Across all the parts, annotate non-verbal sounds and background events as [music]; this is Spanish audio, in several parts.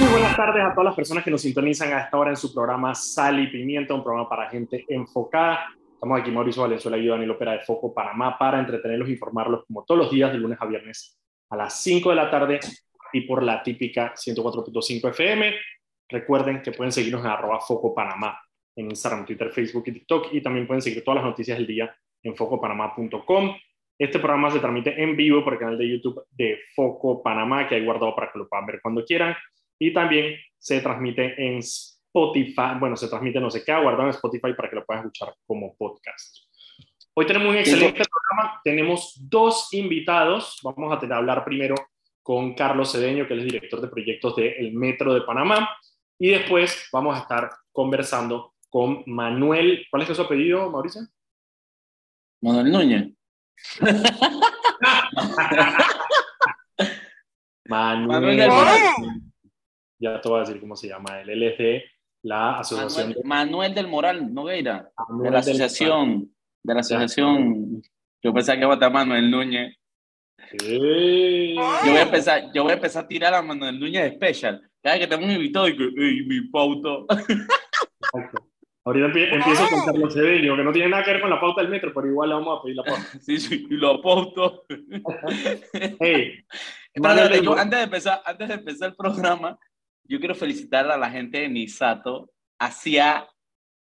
Muy buenas tardes a todas las personas que nos sintonizan a esta hora en su programa Sal y Pimienta, un programa para gente enfocada. Estamos aquí Mauricio Valenzuela y Daniel Opera de Foco Panamá para entretenerlos e informarlos como todos los días de lunes a viernes a las 5 de la tarde y por la típica 104.5 FM. Recuerden que pueden seguirnos en arroba Foco Panamá en Instagram, Twitter, Facebook y TikTok y también pueden seguir todas las noticias del día en focopanamá.com. Este programa se transmite en vivo por el canal de YouTube de Foco Panamá, que hay guardado para que lo puedan ver cuando quieran. Y también se transmite en Spotify, bueno, se transmite, no sé qué, guardado en Spotify para que lo puedan escuchar como podcast. Hoy tenemos un excelente programa, tenemos dos invitados. Vamos a hablar primero con Carlos Cedeño, que es el director de proyectos del Metro de Panamá. Y después vamos a estar conversando con Manuel. ¿Cuál es su apellido, Mauricio? Manuel Núñez. [laughs] [laughs] Manuel, Ya te voy a decir cómo se llama. Es de la asociación. Manuel, del Moral Nogueira. de la asociación. De la asociación. Yo pensaba que iba a estar Manuel Núñez. Yo voy a empezar, yo voy a empezar a tirar a Manuel Núñez Special. Cada vez que tengo un invitado y que, mi pauta. Ahorita empiezo con Carlos Cedeño, que no tiene nada que ver con la pauta del metro, pero igual le vamos a pedir la pauta. [laughs] Sí, sí, y lo pauto. hey, [laughs] [laughs] yo, antes, de empezar, antes de empezar el programa, yo quiero felicitar a la gente de Misato. Hacía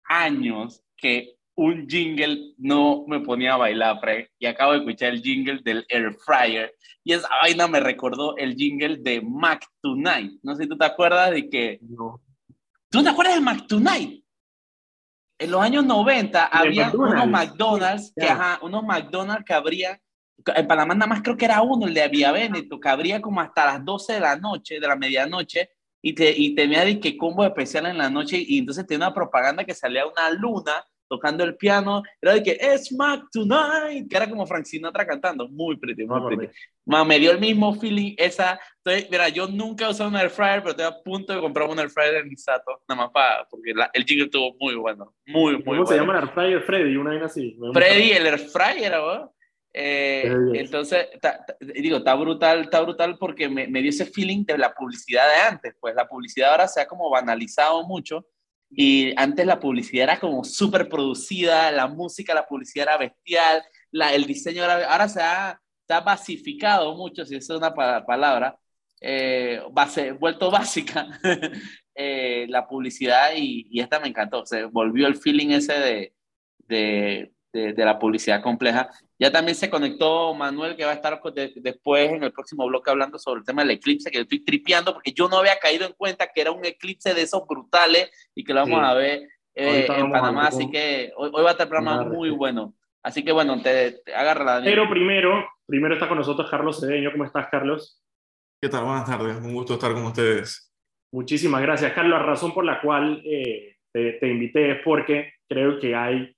años que un jingle no me ponía a bailar, y acabo de escuchar el jingle del Air Fryer, y esa vaina me recordó el jingle de Mac Tonight. No sé si tú te acuerdas de que... No. ¿Tú te acuerdas de Mac Tonight? En los años 90 había unos McDonald's, que, ajá, unos McDonald's que habría, en Panamá nada más creo que era uno, el de Vía Veneto, que abría como hasta las 12 de la noche, de la medianoche, y, te, y tenía de que combo especial en la noche, y entonces tenía una propaganda que salía una luna tocando el piano, era de que es Mac Tonight, que era como Frank Sinatra cantando, muy pretty, muy pretty. me dio el mismo feeling esa, estoy, mira, yo nunca he usado un air fryer, pero estoy a punto de comprar un air fryer en Misato, nada más para, porque el jingle estuvo muy bueno, muy, muy ¿Cómo se llama el air fryer? Freddy, una vez así. Freddy, el air fryer, ¿no? Eh, entonces, digo, está brutal, está brutal porque me, me dio ese feeling de la publicidad de antes, pues la publicidad ahora se ha como banalizado mucho, y antes la publicidad era como súper producida, la música, la publicidad era bestial, la, el diseño era, ahora se ha, se ha basificado mucho, si esa es una palabra, eh, base, vuelto [laughs] básica eh, la publicidad y, y, esta me encantó, se volvió el feeling ese de, de, de, la publicidad compleja. Ya también se conectó Manuel, que va a estar después en el próximo bloque hablando sobre el tema del eclipse, que estoy tripeando porque yo no había caído en cuenta que era un eclipse de esos brutales y que lo vamos a ver eh, en Panamá. Así que hoy, va a estar un programa muy bueno. Así que bueno, te, te agarra la. Pero primero, primero está con nosotros Carlos Cedeño. ¿Cómo estás, Carlos? ¿Qué tal? Buenas tardes. Un gusto estar con ustedes. Muchísimas gracias, Carlos. La razón por la cual eh, te, te invité es porque creo que hay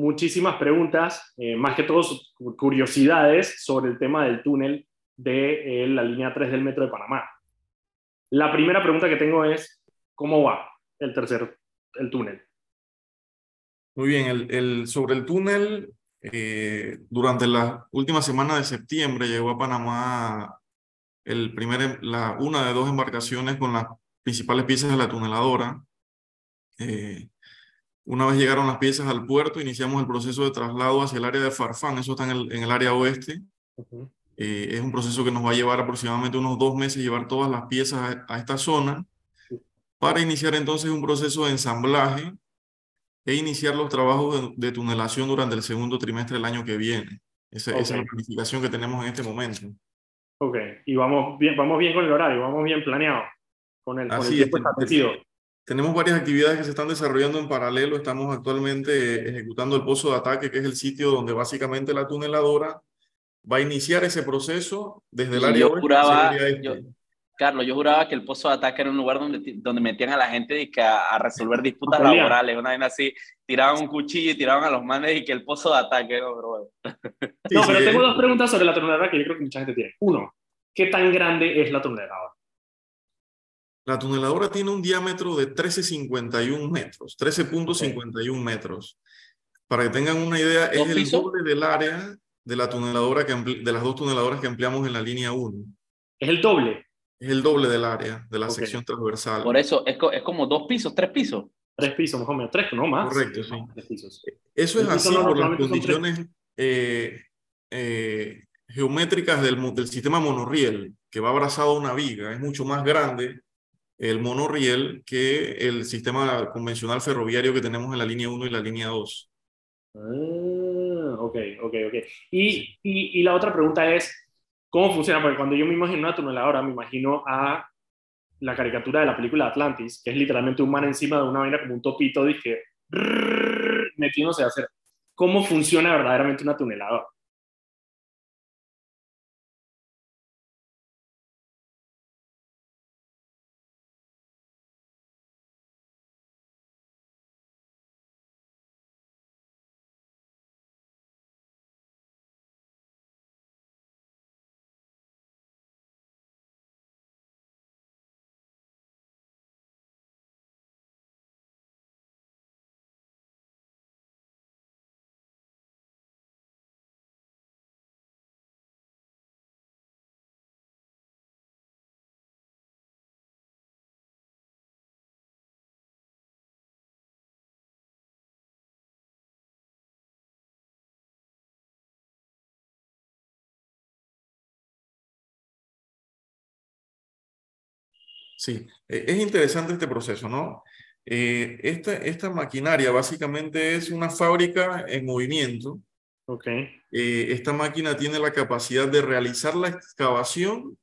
muchísimas preguntas, eh, más que todo curiosidades sobre el tema del túnel de eh, la línea 3 del Metro de Panamá. La primera pregunta que tengo es, ¿cómo va el tercer, el túnel? Muy bien, sobre el túnel, eh, durante la última semana de septiembre llegó a Panamá el primer, la, una de dos embarcaciones con las principales piezas de la tuneladora. Una vez llegaron las piezas al puerto, iniciamos el proceso de traslado hacia el área de Farfán, eso está en el, en el área oeste. Eh, es un proceso que nos va a llevar aproximadamente unos dos meses llevar todas las piezas a, esta zona para iniciar entonces un proceso de ensamblaje e iniciar los trabajos de, tunelación durante el segundo trimestre del año que viene. Esa, es la planificación que tenemos en este momento. Ok, y vamos bien, vamos bien con el horario, vamos bien planeado, con el, con el tiempo establecido. Tenemos varias actividades que se están desarrollando en paralelo. Estamos actualmente ejecutando el pozo de ataque, que es el sitio donde básicamente la tuneladora va a iniciar ese proceso desde el área yo juraba, este. Carlos, yo juraba que el pozo de ataque era un lugar donde, donde metían a la gente y que a, resolver disputas laborales, una vez así, tiraban un cuchillo y tiraban a los manes y que el pozo de ataque, no, pero no, pero tengo dos preguntas sobre la tuneladora que yo creo que mucha gente tiene. Uno, ¿qué tan grande es la tuneladora? La tuneladora tiene un diámetro de 13.51 metros, 13.51 metros. Para que tengan una idea, es el doble del área de la tuneladora que de las dos tuneladoras que empleamos en la línea 1. ¿Es el doble? Es el doble del área, de la sección transversal. Por eso, es, es como dos pisos, tres pisos. Tres pisos, mejor menos, tres, no más. Correcto, sí. Eso es así por las condiciones eh, eh, geométricas del, del, sistema monorriel, que va abrazado a una viga. Es mucho más grande el monorriel que el sistema convencional ferroviario que tenemos en la línea 1 y la línea 2. Ah, ok, ok, ok. Y, y, y, la otra pregunta es, ¿cómo funciona? Porque cuando yo me imagino una tuneladora, me imagino a la caricatura de la película Atlantis, que es literalmente un man encima de una vaina como un topito, dije, metiéndose a hacer. ¿Cómo funciona verdaderamente una tuneladora? Sí, e, es interesante este proceso, ¿no? Eh, esta, esta maquinaria básicamente es una fábrica en movimiento. Ok. Eh, esta máquina tiene la capacidad de realizar la excavación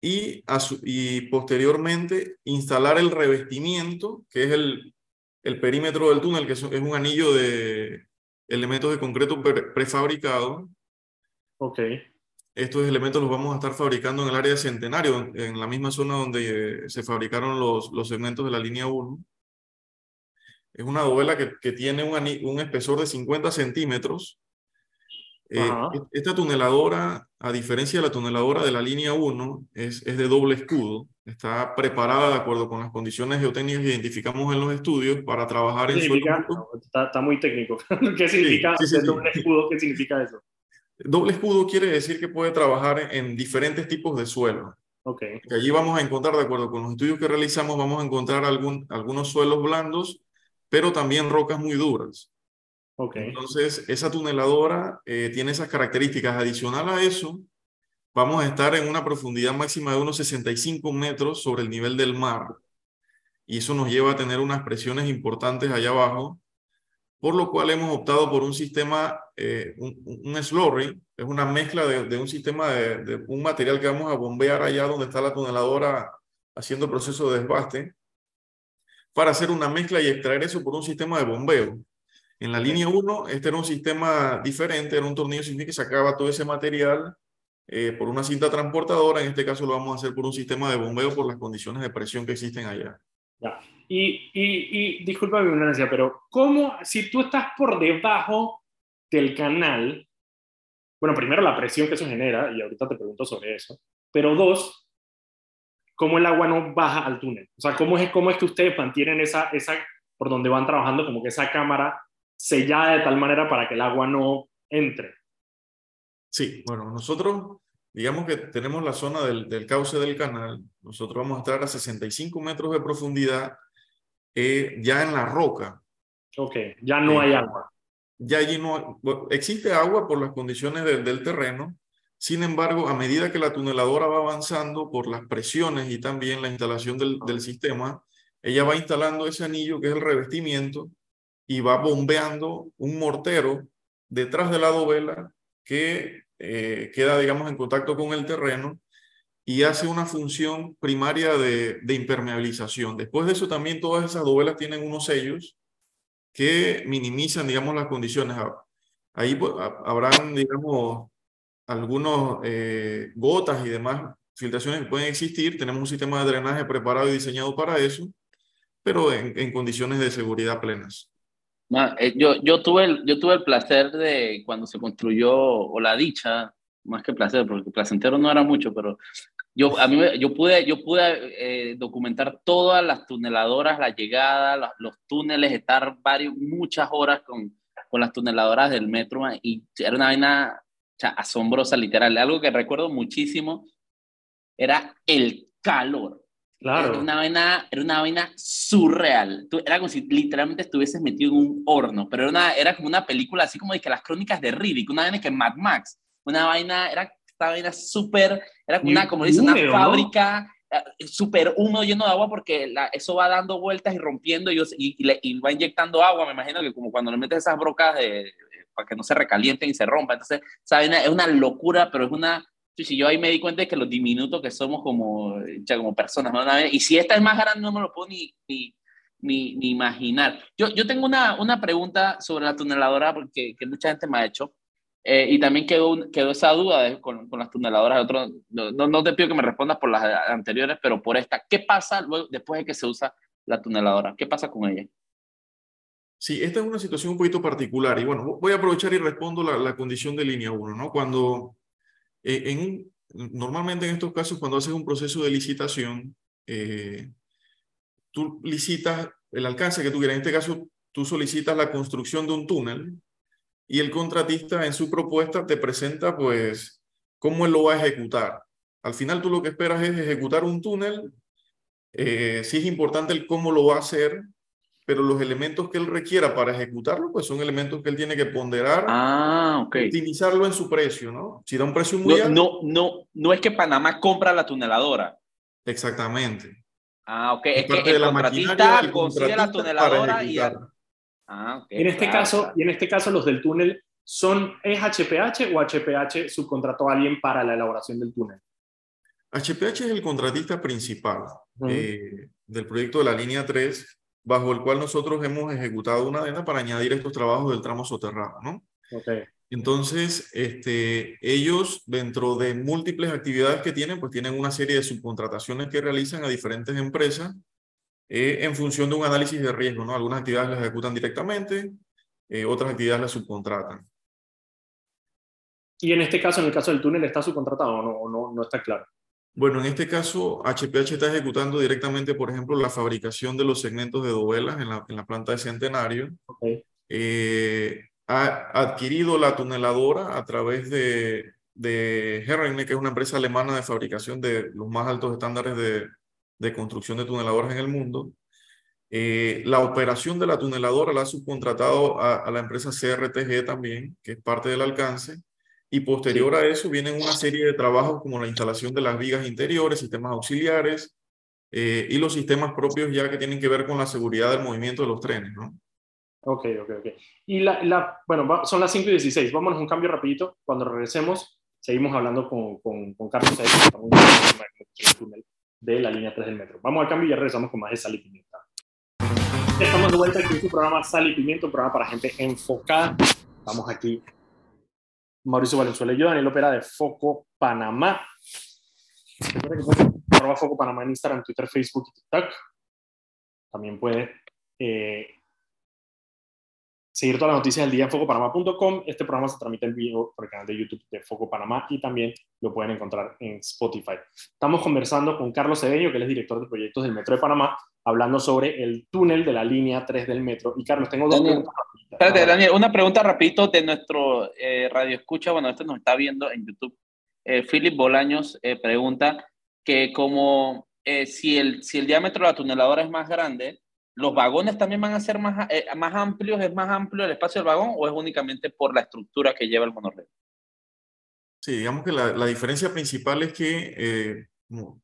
y, y posteriormente instalar el revestimiento, que es el, el perímetro del túnel, que es, un anillo de elementos de concreto prefabricado. Ok estos elementos los vamos a estar fabricando en el área de Centenario, en la misma zona donde se fabricaron los, los segmentos de la línea 1. Es una dovela que, que tiene un, un, espesor de 50 centímetros. Eh, esta tuneladora, a diferencia de la tuneladora de la línea 1, es, es de doble escudo. Está preparada de acuerdo con las condiciones geotécnicas que identificamos en los estudios para trabajar en suelo. Está, está, muy técnico. [laughs] ¿Qué significa doble escudo? ¿Qué significa eso? Doble escudo quiere decir que puede trabajar en diferentes tipos de suelo. Okay. Que allí vamos a encontrar, de acuerdo con los estudios que realizamos, vamos a encontrar algún, algunos suelos blandos, pero también rocas muy duras. Okay. Entonces, esa tuneladora eh, tiene esas características. Adicional a eso, vamos a estar en una profundidad máxima de unos 65 metros sobre el nivel del mar. Y eso nos lleva a tener unas presiones importantes allá abajo por lo cual hemos optado por un sistema, eh, un, un, slurry, es una mezcla de, de un sistema de, de, un material que vamos a bombear allá donde está la tuneladora haciendo proceso de desbaste, para hacer una mezcla y extraer eso por un sistema de bombeo. En la línea 1, este era un sistema diferente, era un tornillo sin que sacaba todo ese material eh, por una cinta transportadora, en este caso lo vamos a hacer por un sistema de bombeo por las condiciones de presión que existen allá. Ya. Y, y, y disculpa mi ignorancia, pero ¿cómo, si tú estás por debajo del canal, bueno, primero la presión que eso genera, y ahorita te pregunto sobre eso, pero dos, ¿cómo el agua no baja al túnel? O sea, ¿cómo es, cómo es que ustedes mantienen esa, esa, por donde van trabajando, como que esa cámara sellada de tal manera para que el agua no entre? Sí, bueno, nosotros digamos que tenemos la zona del, del, cauce del canal, nosotros vamos a estar a 65 metros de profundidad eh, ya en la roca. Ok, ya no hay agua. Ya allí no existe agua por las condiciones del terreno. Sin embargo, a medida que la tuneladora va avanzando por las presiones y también la instalación del, del sistema, ella va instalando ese anillo que es el revestimiento y va bombeando un mortero detrás de la dovela que eh, queda, digamos, en contacto con el terreno y hace una función primaria de, de, impermeabilización. Después de eso también todas esas dovelas tienen unos sellos que minimizan, digamos, las condiciones. Ahí pues, habrán, digamos, algunos eh, gotas y demás filtraciones que pueden existir. Tenemos un sistema de drenaje preparado y diseñado para eso, pero en, en condiciones de seguridad plenas. Eh, yo, yo, tuve el, yo tuve el placer de cuando se construyó, o la dicha, más que placer, porque placentero no era mucho, pero yo, a mí, yo pude, yo pude eh, documentar todas las tuneladoras, la llegada, los, los, túneles, estar varios, muchas horas con, con las tuneladoras del metro y era una vaina o sea, asombrosa, literal. Algo que recuerdo muchísimo era el calor. Claro. Era una vaina, era una vaina surreal. Era como si literalmente estuvieses metido en un horno, pero era, una, era como una película así como de que las crónicas de Riddick, una vaina que Mad Max, una vaina, era esta vaina súper, era como una, como dice, una fábrica eh, súper húmedo, lleno de agua, porque la, eso va dando vueltas y rompiendo y, y, y, va inyectando agua, me imagino que como cuando le metes esas brocas de, para que no se recalienten y se rompan. Entonces, ¿saben? Es una locura, pero es una Sí, yo ahí me di cuenta de que los diminutos que somos como, ya, como personas, ¿no? Y si esta es más grande, no me lo puedo ni, ni, ni, imaginar. Yo, yo tengo una, una pregunta sobre la tuneladora, porque que mucha gente me ha hecho, eh, y también quedó, quedó esa duda con, con, las tuneladoras. Otro, no, no, te pido que me respondas por las anteriores, pero por esta. ¿Qué pasa luego, después de que se usa la tuneladora? ¿Qué pasa con ella? Sí, esta es una situación un poquito particular. Y bueno, voy a aprovechar y respondo la, la condición de línea 1, ¿no? Cuando eh, en, normalmente en estos casos, cuando haces un proceso de licitación, eh, tú licitas el alcance que tú quieras. En este caso, tú solicitas la construcción de un túnel y el contratista en su propuesta te presenta, pues, cómo él lo va a ejecutar. Al final tú lo que esperas es ejecutar un túnel. Eh, sí es importante el cómo lo va a hacer, pero los elementos que él requiera para ejecutarlo, pues son elementos que él tiene que ponderar, ah, okay. optimizarlo en su precio, ¿no? Si da un precio muy no, alto. No, no, no es que Panamá compra la tuneladora. Exactamente. Ah, ok. Es, que el contratista consigue la tuneladora y... Ah, okay, en este caso, y en este caso los del túnel son, ¿es HPH o HPH subcontrató a alguien para la elaboración del túnel? HPH es el contratista principal eh, del proyecto de la línea 3 bajo el cual nosotros hemos ejecutado una adenda para añadir estos trabajos del tramo soterrado, ¿no? Okay. Entonces, este, ellos, dentro de múltiples actividades que tienen, pues tienen una serie de subcontrataciones que realizan a diferentes empresas eh, en función de un análisis de riesgo, ¿no? Algunas actividades las ejecutan directamente, eh, otras actividades las subcontratan. Y en este caso, en el caso del túnel, ¿está subcontratado o no, no, no está claro? Bueno, en este caso, HPH está ejecutando directamente, por ejemplo, la fabricación de los segmentos de dovelas en la, en la planta de Centenario. Eh, ha adquirido la tuneladora a través de, de que es una empresa alemana de fabricación de los más altos estándares de, de construcción de tuneladoras en el mundo. Eh, la operación de la tuneladora la ha subcontratado a, a la empresa CRTG también, que es parte del alcance. Y posterior a eso vienen una serie de trabajos como la instalación de las vigas interiores, sistemas auxiliares eh, y los sistemas propios ya que tienen que ver con la seguridad del movimiento de los trenes, ¿no? Ok, ok, ok. Y la, la bueno, son las 5 y 16. Vámonos un cambio rapidito. Cuando regresemos, seguimos hablando con, con, con Carlos de la línea 3 del metro. Vamos al cambio y ya regresamos con más de Sal y Pimienta. Estamos de vuelta aquí en su programa Sal y Pimienta, un programa para gente enfocada. Vamos aquí Mauricio Valenzuela y yo, Daniel Opera de Foco Panamá. Recuerda Foco Panamá en Instagram, Twitter, Facebook y TikTok. También puede eh, seguir todas las noticias del día en focopanamá.com. Este programa se transmite en vivo por el canal de YouTube de Foco Panamá y también lo pueden encontrar en Spotify. Estamos conversando con Carlos Cedeño, que es director de proyectos del Metro de Panamá, hablando sobre el túnel de la línea 3 del metro. Y Carlos, tengo dos preguntas. Espérate, Daniel, una pregunta rapidito de nuestro eh, radio escucha. Bueno, este nos está viendo en YouTube. Eh, Philip Bolaños eh, pregunta que como si, el, si el diámetro de la tuneladora es más grande, ¿los vagones también van a ser más, más amplios? ¿Es más amplio el espacio del vagón o es únicamente por la estructura que lleva el monorriel? Sí, digamos que la, la diferencia principal es que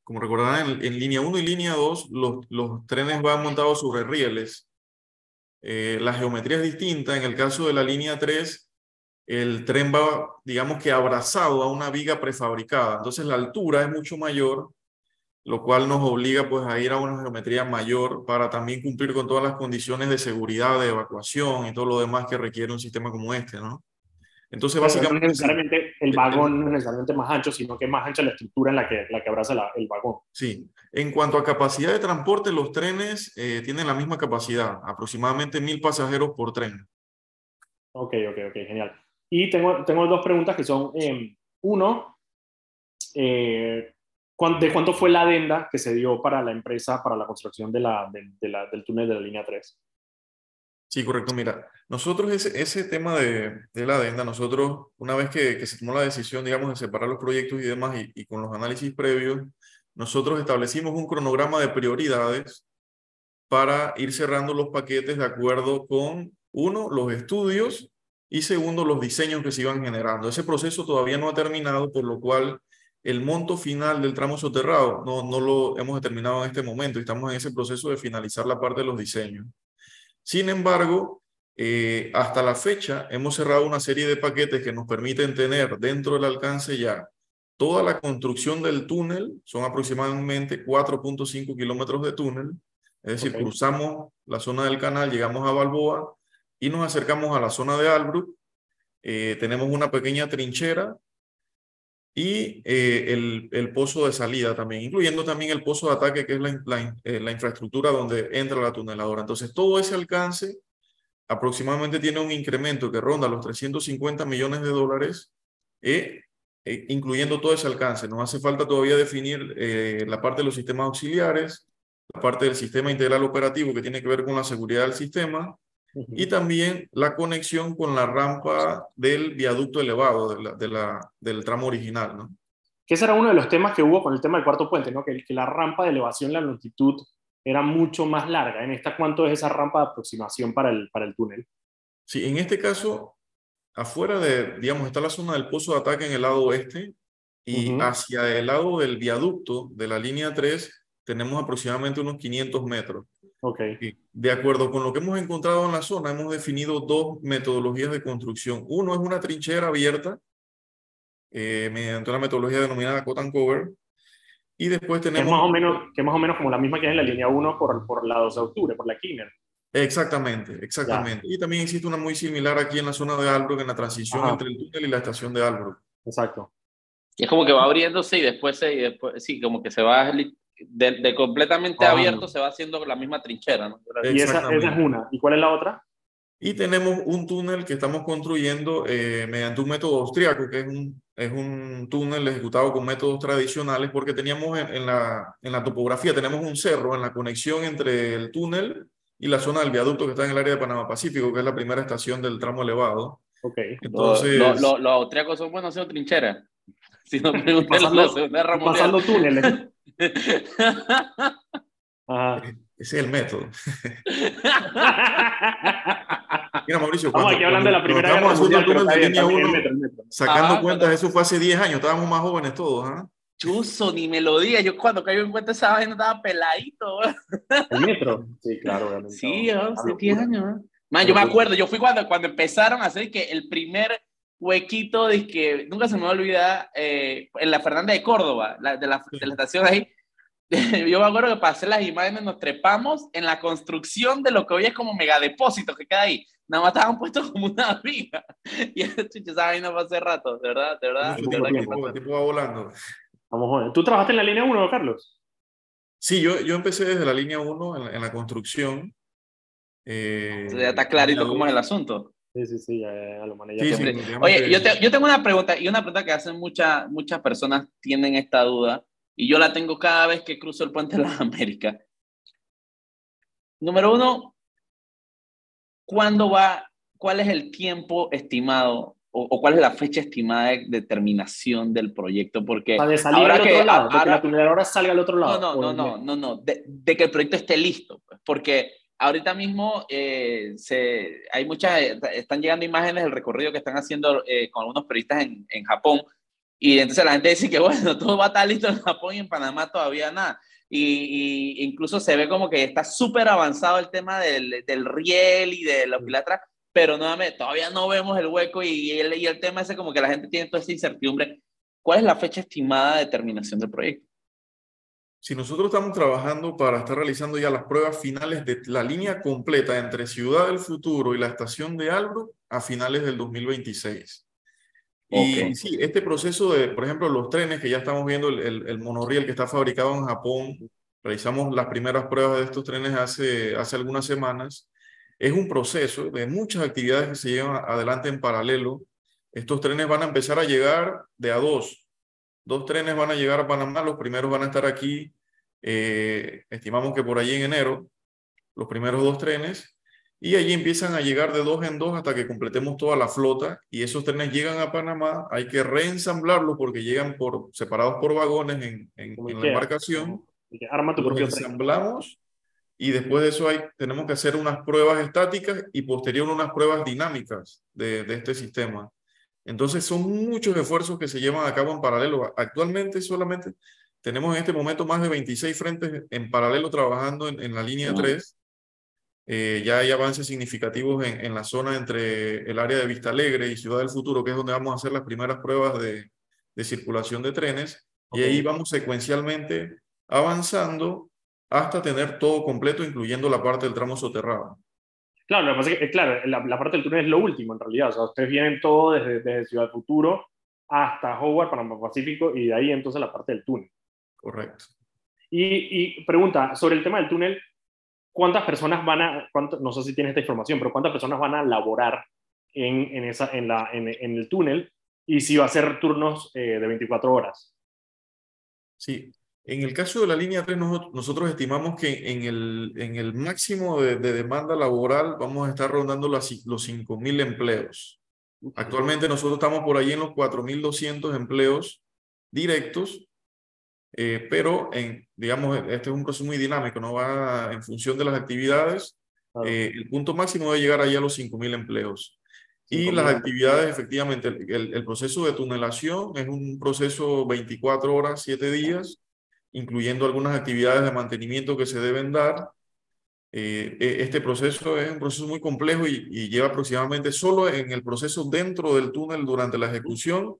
como, recordarán, en, línea 1 y línea 2, los, los trenes van montados sobre rieles. Eh, la geometría es distinta. En el caso de la línea 3, el tren va, digamos que abrazado a una viga prefabricada. Entonces la altura es mucho mayor, lo cual nos obliga pues a ir a una geometría mayor para también cumplir con todas las condiciones de seguridad, de evacuación y todo lo demás que requiere un sistema como este, ¿no? Entonces, básicamente... No necesariamente el vagón no es necesariamente más ancho, sino que es más ancha la estructura en la que, la que abraza el vagón. Sí. En cuanto a capacidad de transporte, los trenes eh, tienen la misma capacidad, aproximadamente mil pasajeros por tren. Ok, ok, ok, genial. Y tengo, tengo dos preguntas que son, em, uno, eh, ¿de cuánto fue la adenda que se dio para la empresa para la construcción del túnel de la línea 3? Sí, correcto. Mira, nosotros ese, tema de, la adenda, nosotros una vez que, se tomó la decisión, digamos, de separar los proyectos y demás y, con los análisis previos, nosotros establecimos un cronograma de prioridades para ir cerrando los paquetes de acuerdo con, uno, los estudios y segundo, los diseños que se iban generando. Ese proceso todavía no ha terminado, por lo cual el monto final del tramo soterrado no, no lo hemos determinado en este momento. Estamos en ese proceso de finalizar la parte de los diseños. Sin embargo, eh, hasta la fecha hemos cerrado una serie de paquetes que nos permiten tener dentro del alcance ya toda la construcción del túnel, son aproximadamente 4.5 kilómetros de túnel, es decir, cruzamos la zona del canal, llegamos a Balboa y nos acercamos a la zona de Albrook. Eh, tenemos una pequeña trinchera y eh, el, el, pozo de salida también, incluyendo también el pozo de ataque, que es la, la, eh, la, infraestructura donde entra la tuneladora. Entonces, todo ese alcance aproximadamente tiene un incremento que ronda los 350 millones de dólares, incluyendo todo ese alcance. Nos hace falta todavía definir la parte de los sistemas auxiliares, la parte del sistema integral operativo que tiene que ver con la seguridad del sistema y también la conexión con la rampa del viaducto elevado de la, del tramo original. ¿no? Que ese era uno de los temas que hubo con el tema del cuarto puente, ¿no? que, que la rampa de elevación, la longitud era mucho más larga. ¿En esta cuánto es esa rampa de aproximación para el, para el túnel? Sí, en este caso, afuera de, digamos, está la zona del pozo de ataque en el lado oeste y hacia el lado del viaducto de la línea 3 tenemos aproximadamente unos 500 metros. Okay. De acuerdo con lo que hemos encontrado en la zona, hemos definido dos metodologías de construcción. Uno es una trinchera abierta, eh, mediante una metodología denominada cut and cover. Y después tenemos... Que es más o menos, que más o menos como la misma que hay en la línea 1 por, por la 2 de octubre, por la Kinner. Exactamente, exactamente. Y también existe una muy similar aquí en la zona de Albrook, en la transición entre el túnel y la estación de Albrook. Exacto. Y es como que va abriéndose y después, se, y después sí, como que se va de, completamente ah. abierto se va haciendo la misma trinchera. ¿no? Y esa, es una. ¿Y cuál es la otra? Y tenemos un túnel que estamos construyendo eh, mediante un método austriaco, que es un, es un túnel ejecutado con métodos tradicionales, porque teníamos en, la, en la topografía, tenemos un cerro en la conexión entre el túnel y la zona del viaducto que está en el área de Panamá Pacífico, que es la primera estación del tramo elevado. Ok. Entonces... Los lo, lo, austriacos son buenos haciendo trincheras. [laughs] Si no pasando, pasando túneles. [laughs] Ese es el método. [laughs] Mira, Mauricio, estamos aquí hablando de la primera guerra mundial, sacando cuentas, eso fue hace 10 años, estábamos más jóvenes todos. ¿ah? Chuzo, ni melodía. Yo cuando caigo en cuenta esa vaina estaba peladito. ¿El metro? Sí, claro. Obviamente. Sí, hace 10 años. Man, yo me acuerdo, yo fui cuando, cuando empezaron a hacer que el primer huequito de que nunca se me va a olvidar eh, en la Fernanda de Córdoba, la, de, la, de, la, estación ahí. [laughs] Yo me acuerdo que pasé las imágenes, nos trepamos en la construcción de lo que hoy es como megadepósito que queda ahí. Nada más estaban puestos como una viga. [laughs] Y chucha, esa vaina fue hace rato, de verdad, de verdad. Verdad tiempo, tiempo va volando. Vamos, joder. ¿Tú trabajaste en la línea 1, Carlos? Sí, yo, yo empecé desde la línea 1 en, en, la construcción. Eh, ya está clarito cómo es el asunto. Sí, sí, sí, ya, ya lo Sí, sí, Oye, yo, te, yo, tengo una pregunta, y una pregunta que hacen muchas muchas personas tienen esta duda, y yo la tengo cada vez que cruzo el puente de las [laughs] Américas. Número uno, ¿cuándo va, cuál es el tiempo estimado o, o cuál es la fecha estimada de, terminación del proyecto? Porque Para de salir ahora al otro que, lado, ahora, que la tuneladora salga al otro lado. No, no, no, no, no, no, de, de que el proyecto esté listo, pues, porque ahorita mismo eh, se, hay muchas, están llegando imágenes del recorrido que están haciendo eh, con algunos periodistas en, en, Japón. Y entonces la gente [laughs] dice que, bueno, todo va a estar listo en Japón y en Panamá todavía nada. Y, y incluso se ve como que está súper avanzado el tema del, del, riel y de la pilatra, pero nuevamente todavía no vemos el hueco y el, y el tema ese como que la gente tiene toda esa incertidumbre. ¿Cuál es la fecha estimada de terminación del proyecto? Si nosotros estamos trabajando para estar realizando ya las pruebas finales de la línea completa entre Ciudad del Futuro y la estación de Albrook a finales del 2026. Okay. Y sí, este proceso de, por ejemplo, los trenes que ya estamos viendo, el, el, el, monorriel que está fabricado en Japón, realizamos las primeras pruebas de estos trenes hace, hace algunas semanas, es un proceso de muchas actividades que se llevan adelante en paralelo. Estos trenes van a empezar a llegar de a dos, Dos trenes van a llegar a Panamá, los primeros van a estar aquí, eh, estimamos que por allí en enero, los primeros dos trenes, y allí empiezan a llegar de dos en dos hasta que completemos toda la flota y esos trenes llegan a Panamá, hay que reensamblarlos porque llegan por, separados por vagones en, en, la embarcación. Arma tu propio ensamblamos y después de eso hay, tenemos que hacer unas pruebas estáticas y posterior unas pruebas dinámicas de, de este sistema. Entonces son muchos esfuerzos que se llevan a cabo en paralelo. Actualmente solamente tenemos en este momento más de 26 frentes en paralelo trabajando en, en la línea 3 eh, ya hay avances significativos en, en, la zona entre el área de Vista Alegre y Ciudad del Futuro, que es donde vamos a hacer las primeras pruebas de, de circulación de trenes. Y ahí vamos secuencialmente avanzando hasta tener todo completo, incluyendo la parte del tramo soterrado. Claro, lo que es que, claro, la, parte del túnel es lo último en realidad. O sea, ustedes vienen todo desde, desde Ciudad Futuro hasta Howard, Panamá Pacífico, y de ahí entonces la parte del túnel. Correcto. Y, y pregunta, sobre el tema del túnel, ¿cuántas personas van a, no sé si tienes esta información, pero cuántas personas van a laborar en, en, esa, en, la, en, el túnel y si va a ser turnos eh, de 24 horas? Sí, en el caso de la línea 3, nosotros, estimamos que en el, en el máximo de, demanda laboral vamos a estar rondando los, los 5.000 empleos. Actualmente nosotros estamos por ahí en los 4.200 empleos directos eh, pero en, digamos, este es un proceso muy dinámico, no va en función de las actividades. Eh, el punto máximo debe llegar allá a los 5.000 empleos. Y las actividades, efectivamente, el, el, proceso de tunelación es un proceso 24 horas, 7 días, incluyendo algunas actividades de mantenimiento que se deben dar. Eh, e, este proceso es un proceso muy complejo y, y, lleva aproximadamente solo en el proceso dentro del túnel durante la ejecución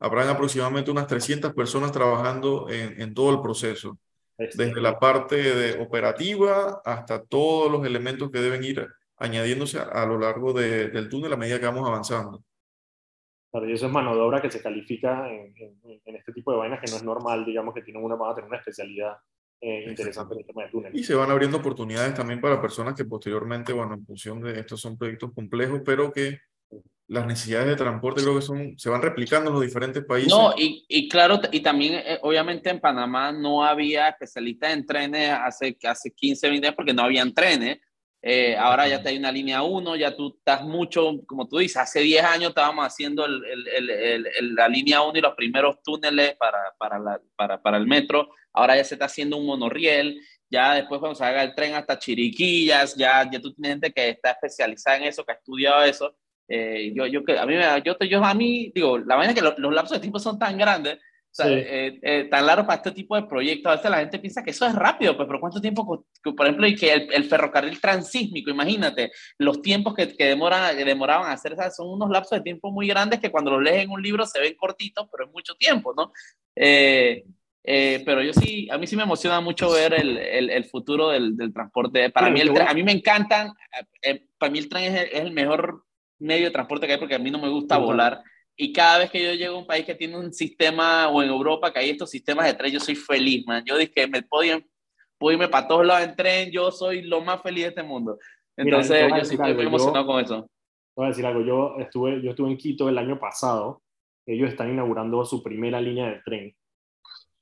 habrán aproximadamente unas 300 personas trabajando en, en todo el proceso, desde la parte de operativa hasta todos los elementos que deben ir añadiéndose a, lo largo de, del túnel a medida que vamos avanzando. Claro, y eso es mano de obra que se califica en, en, este tipo de vainas que no es normal, digamos que tienen una, van a tener una especialidad eh, interesante en el tema de túnel. Y se van abriendo oportunidades también para personas que posteriormente, bueno, en función de estos son proyectos complejos, pero que las necesidades de transporte creo que son, se van replicando en los diferentes países. No, y, y claro, y también eh, obviamente en Panamá no había especialistas en trenes hace, hace 15, 20 años porque no habían trenes. Eh, ahora ya te hay una línea 1, ya tú estás mucho, como tú dices, hace 10 años estábamos haciendo el, el, el, la línea 1 y los primeros túneles para, para, la, para, para el metro. Ahora ya se está haciendo un monorriel. Ya después cuando se haga el tren hasta Chiriquillas, ya, ya tú tienes gente que está especializada en eso, que ha estudiado eso eh, yo, yo, a mí, yo, yo, a mí, digo, la vaina es que los, lapsos de tiempo son tan grandes, o sea, eh, eh, tan largos para este tipo de proyectos. A veces la gente piensa que eso es rápido, pues, pero ¿cuánto tiempo? Por ejemplo, y que el, ferrocarril transísmico, imagínate, los tiempos que, que, demoran, que demoraban a hacer, ¿sabes? son unos lapsos de tiempo muy grandes que cuando los lees en un libro se ven cortitos, pero es mucho tiempo, ¿no? pero yo sí, a mí sí me emociona mucho ver el, el, el futuro del, del, transporte. Para mí, el tren, a mí me encantan, para mí el tren es es el mejor medio de transporte que hay porque a mí no me gusta volar. Y cada vez que yo llego a un país que tiene un sistema, o en Europa que hay estos sistemas de tren, yo soy feliz, man. Yo dije, me puedo, puedo irme para todos lados en tren, yo soy lo más feliz de este mundo. Entonces, yo sí estoy muy emocionado con eso. Voy a decir algo, yo estuve, yo estuve en Quito el año pasado, ellos están inaugurando su primera línea de tren.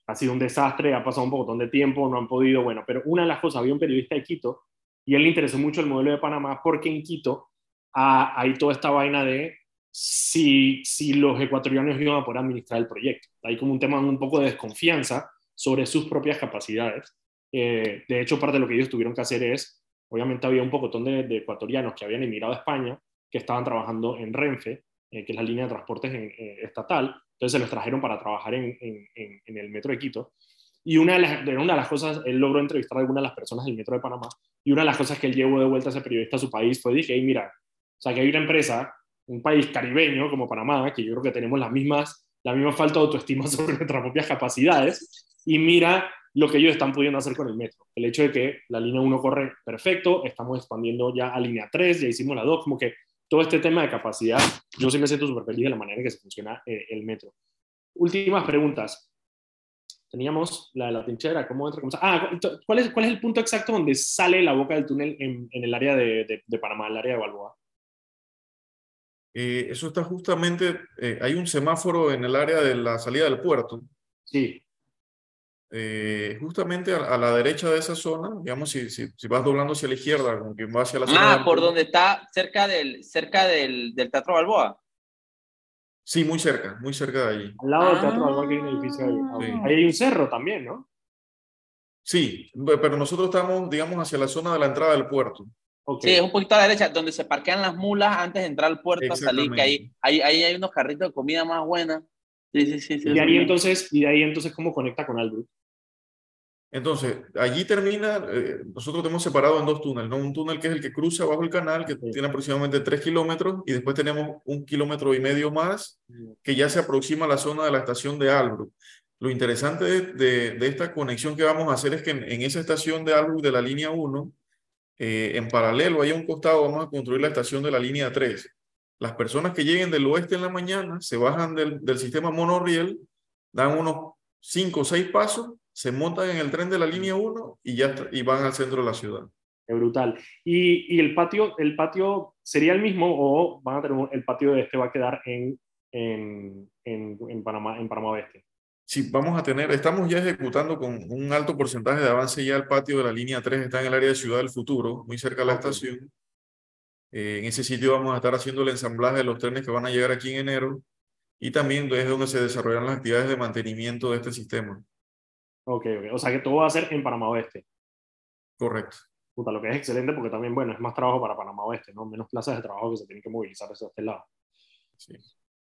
Ha sido un desastre, ha pasado un montón de tiempo, no han podido, bueno, pero una de las cosas, había un periodista de Quito y él le interesó mucho el modelo de Panamá porque en Quito hay toda esta vaina de si, si los ecuatorianos iban a poder administrar el proyecto. Hay como un tema un poco de desconfianza sobre sus propias capacidades. Eh, de hecho, parte de lo que ellos tuvieron que hacer es, obviamente había un poco de, ecuatorianos que habían emigrado a España, que estaban trabajando en Renfe, eh, que es la línea de transportes eh, estatal, entonces se los trajeron para trabajar en, en, en, el metro de Quito. Y una de, las, una de las cosas, él logró entrevistar a algunas de las personas del metro de Panamá, y una de las cosas que él llevó de vuelta a ese periodista a su país fue, dije, hey, mira, o sea, que hay una empresa, un país caribeño como Panamá, que yo creo que tenemos las mismas, la misma falta de autoestima [laughs] sobre nuestras propias capacidades, y mira lo que ellos están pudiendo hacer con el metro. El hecho de que la línea 1 corre perfecto, estamos expandiendo ya a línea 3, ya hicimos la 2, como que todo este tema de capacidad, yo sí me siento súper feliz de la manera en que se funciona eh, el metro. Últimas preguntas. Teníamos la de la trinchera, ¿cómo entra? Cómo ah, ¿cuál es, ¿cuál es el punto exacto donde sale la boca del túnel en, en el área de, de, de Panamá, el área de Balboa? Eh, eso está justamente, eh, hay un semáforo en el área de la salida del puerto. Sí. eh, justamente a, la derecha de esa zona, digamos, si, si, si, vas doblando hacia la izquierda, como que va hacia la zona. Ah, por donde está, cerca del, cerca del, del Teatro Balboa. Sí, muy cerca, muy cerca de ahí. Al lado del Teatro Balboa que hay un edificio ahí. Ahí hay un cerro también, ¿no? Sí, pero nosotros estamos, digamos, hacia la zona de la entrada del puerto. Sí, es un poquito a la derecha, donde se parquean las mulas antes de entrar al puerto a salir, que ahí, ahí, ahí hay unos carritos de comida más buenas. Sí, sí, sí. sí y, ahí entonces, y de ahí entonces, ¿cómo conecta con Albrook? Entonces, allí termina, eh, nosotros tenemos separado en dos túneles, ¿no? Un túnel que es el que cruza bajo el canal, que tiene aproximadamente tres kilómetros, y después tenemos un kilómetro y medio más, que ya se aproxima a la zona de la estación de Albrook. Lo interesante de, de, esta conexión que vamos a hacer es que en, en esa estación de Albrook de la línea 1, eh, en paralelo, ahí a un costado, vamos a construir la estación de la línea 3. Las personas que lleguen del oeste en la mañana se bajan del, del sistema monorriel, dan unos 5 o 6 pasos, se montan en el tren de la línea 1 y ya y van al centro de la ciudad. Es brutal. ¿Y, y el, patio, el patio sería el mismo o van a tener el patio de este va a quedar en, en, en, en Panamá, en Panamá Oeste? Sí, vamos a tener, estamos ya ejecutando con un alto porcentaje de avance ya el patio de la línea 3 está en el área de Ciudad del Futuro, muy cerca de la estación. Eh, en ese sitio vamos a estar haciendo el ensamblaje de los trenes que van a llegar aquí en enero y también es donde se desarrollan las actividades de mantenimiento de este sistema. Ok, ok. O sea que todo va a ser en Panamá Oeste. Correcto. Puta, lo que es excelente porque también, bueno, es más trabajo para Panamá Oeste, ¿no? Menos plazas de trabajo que se tienen que movilizar hacia este lado. Sí.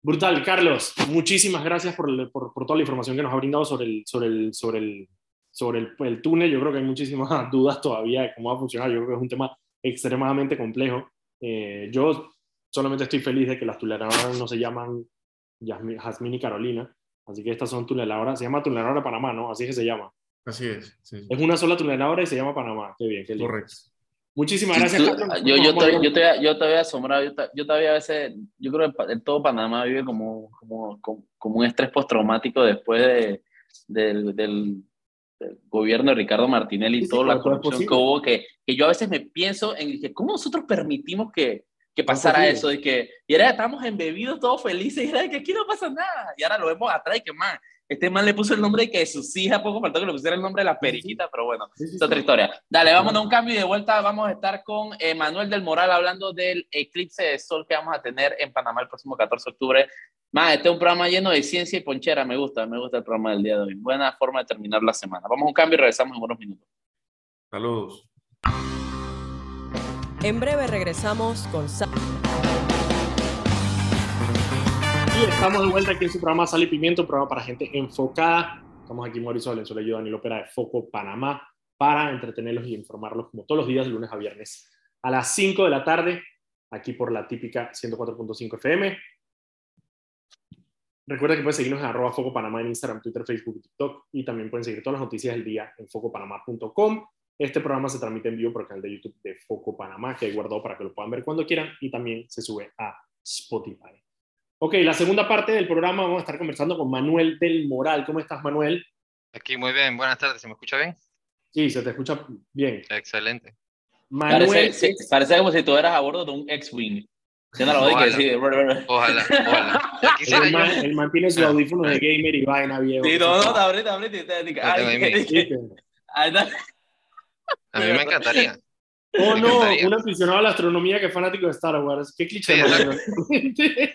Brutal, Carlos. Muchísimas gracias por, por, por, toda la información que nos ha brindado sobre el, sobre el, sobre el, sobre el, el, túnel. Yo creo que hay muchísimas [laughs] dudas todavía de cómo va a funcionar. Yo creo que es un tema extremadamente complejo. Eh, yo solamente estoy feliz de que las tuneladoras no se llaman Jasmine y Carolina. Así que estas son tuneladoras. Se llama tuneladora Panamá, ¿no? Así que se llama. Así es. Sí. Es una sola tuneladora y se llama Panamá. Qué bien, qué lindo. Correcto. Muchísimas gracias. Yo, yo, yo, te, yo, te, yo te había asombrado, yo, te, yo todavía a veces, yo creo que todo Panamá vive como, como, como, un estrés postraumático después de, del, del, del, gobierno de Ricardo Martinelli y sí, toda sí, la corrupción que hubo, que, que yo a veces me pienso en que cómo nosotros permitimos que, que pasara eso, de que, y ahora estamos embebidos todos felices, y era de que aquí no pasa nada, y ahora lo vemos atrás y que más, este man le puso el nombre de que sus hijas, poco faltó que le pusiera el nombre de la periquita, pero bueno, sí, sí, es otra historia. Dale, vamos a un cambio y de vuelta vamos a estar con eh, Manuel del Moral hablando del eclipse de sol que vamos a tener en Panamá el próximo 14 de octubre. Más, este es un programa lleno de ciencia y ponchera, me gusta, me gusta el programa del día de hoy. Buena forma de terminar la semana. Vamos a un cambio y regresamos en unos minutos. Saludos. En breve regresamos con... Y estamos de vuelta aquí en su programa Sal y Pimiento, un programa para gente enfocada. Estamos aquí Mauricio Valenzuela y yo, Daniel Opera de Foco Panamá, para entretenerlos y informarlos como todos los días, de lunes a viernes, a las 5 de la tarde, aquí por la típica 104.5 FM. Recuerda que pueden seguirnos en arroba Foco Panamá en Instagram, Twitter, Facebook y TikTok. Y también pueden seguir todas las noticias del día en focopanamá.com. Este programa se transmite en vivo por el canal de YouTube de Foco Panamá, que he guardado para que lo puedan ver cuando quieran. Y también se sube a Spotify. Ok, la segunda parte del programa vamos a estar conversando con Manuel del Moral. ¿Cómo estás, Manuel? Aquí muy bien, buenas tardes. ¿Se me escucha bien? Sí, se te escucha bien. Excelente. Manuel, parece, es... parece como si tú eras a bordo de un X-Wing. Ojalá, sí. ojalá, ojalá. [laughs] El man, el man, tiene sus audífonos de gamer y vaina viejo. Sí, no, no, ahorita, ahorita. A mí me encantaría. Oh, no, un aficionado a la astronomía que es fanático de Star Wars. Qué cliché. Sí, [laughs]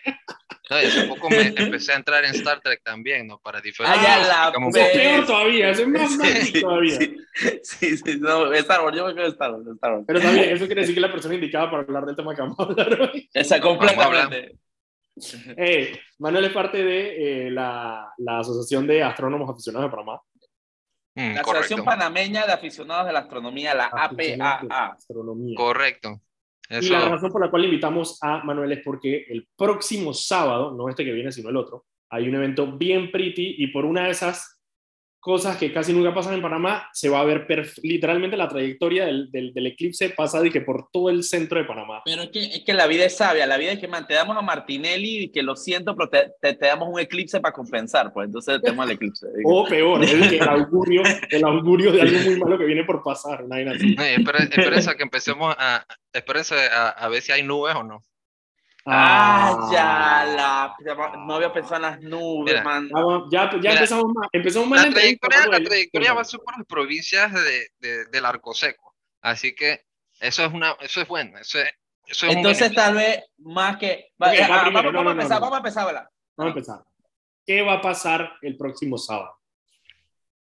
no, y hace poco me empecé a entrar en Star Trek también, ¿no? Para diferentes. Ah, ya la como... es peor todavía, es más mágico sí, todavía. Sí, sí, no, Star Wars, yo me quedo Star Wars, Star Wars. Pero también, eso quiere decir que es la persona indicada para hablar del tema que vamos a hablar hoy. Esa, completamente. Eh, Manuel es parte de eh, la, la, Asociación de Astrónomos Aficionados de Panamá. Mm, la Asociación Panameña de Aficionados de la Astronomía, la APAA. Correcto. Eso. Y la razón por la cual invitamos a Manuel es porque el próximo sábado, no este que viene, sino el otro, hay un evento bien pretty y por una de esas cosas que casi nunca pasan en Panamá, se va a ver literalmente la trayectoria del, del, del, eclipse pasa de que por todo el centro de Panamá. Pero es que, es que la vida es sabia, la vida es que man, te damos a Martinelli y que lo siento, pero te, te, te damos un eclipse para compensar, pues entonces tenemos el eclipse. o peor, el, el, augurio, [laughs] el augurio de algo muy malo que viene por pasar, una así. No, espérense a que empecemos a, espérense a, a ver si hay nubes o no. Ah, ya, la, no había pensado en las nubes, man. Ya, ya empezamos más. Empezamos más la, trayectoria, la trayectoria va a ser por las provincias de, de, del Arco Seco. Así que eso es, una, eso es bueno. Eso es, eso es Entonces, tal vez más que. Okay, ah, vamos, vamos, a empezar, vamos a empezar, ¿verdad? Vamos a empezar. ¿Qué va a pasar el próximo sábado?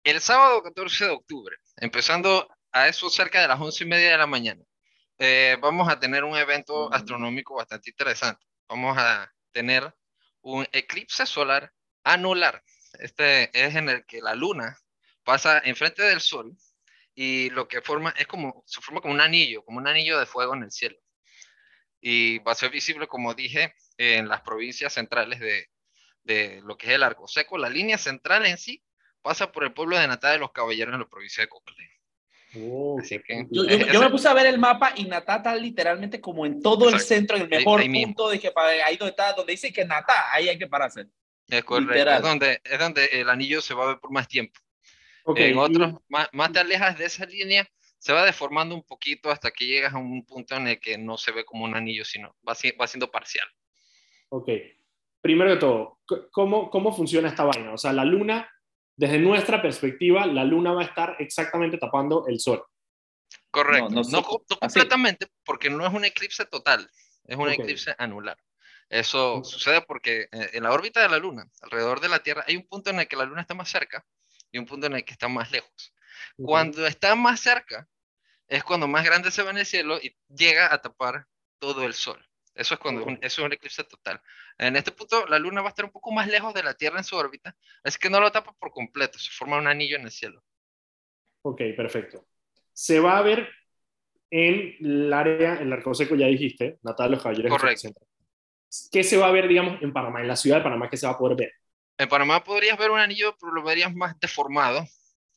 El sábado 14 de octubre, empezando a eso cerca de las once y media de la mañana, eh, vamos a tener un evento astronómico bastante interesante. Vamos a tener un eclipse solar anular. Este es en el que la luna pasa enfrente del sol y lo que forma es como, se forma como un anillo, como un anillo de fuego en el cielo. Y va a ser visible, como dije, en las provincias centrales de, de lo que es el Arco Seco. La línea central en sí pasa por el pueblo de Natá de los Caballeros en la provincia de Coclé. Oh, yo, me puse a ver el mapa y Natá está literalmente como en todo el centro, en el mejor punto de que ahí donde está, donde dice que Natá, ahí hay que pararse. Es correcto, es donde, es donde el anillo se va a ver por más tiempo. En otros, más, más te alejas de esa línea, se va deformando un poquito hasta que llegas a un punto en el que no se ve como un anillo, sino va, va siendo parcial. Ok. Primero de todo, ¿cómo, ¿cómo funciona esta vaina? O sea, la luna desde nuestra perspectiva, la luna va a estar exactamente tapando el sol. Correcto. No, completamente, porque no es un eclipse total, es un eclipse anular. Eso sucede porque eh, en la órbita de la luna, alrededor de la Tierra, hay un punto en el que la luna está más cerca y un punto en el que está más lejos. Cuando está más cerca, es cuando más grande se ve en el cielo y llega a tapar todo el sol. Eso es cuando eso es un eclipse total. En este punto, la Luna va a estar un poco más lejos de la Tierra en su órbita, así que no lo tapa por completo, se forma un anillo en el cielo. Ok, perfecto. Se va a ver en el área, en el arco seco, ya dijiste, Natal los Caballeros. Correcto. ¿Qué se va a ver, digamos, en Panamá, en la ciudad de Panamá, qué se va a poder ver? En Panamá podrías ver un anillo, pero lo verías más deformado.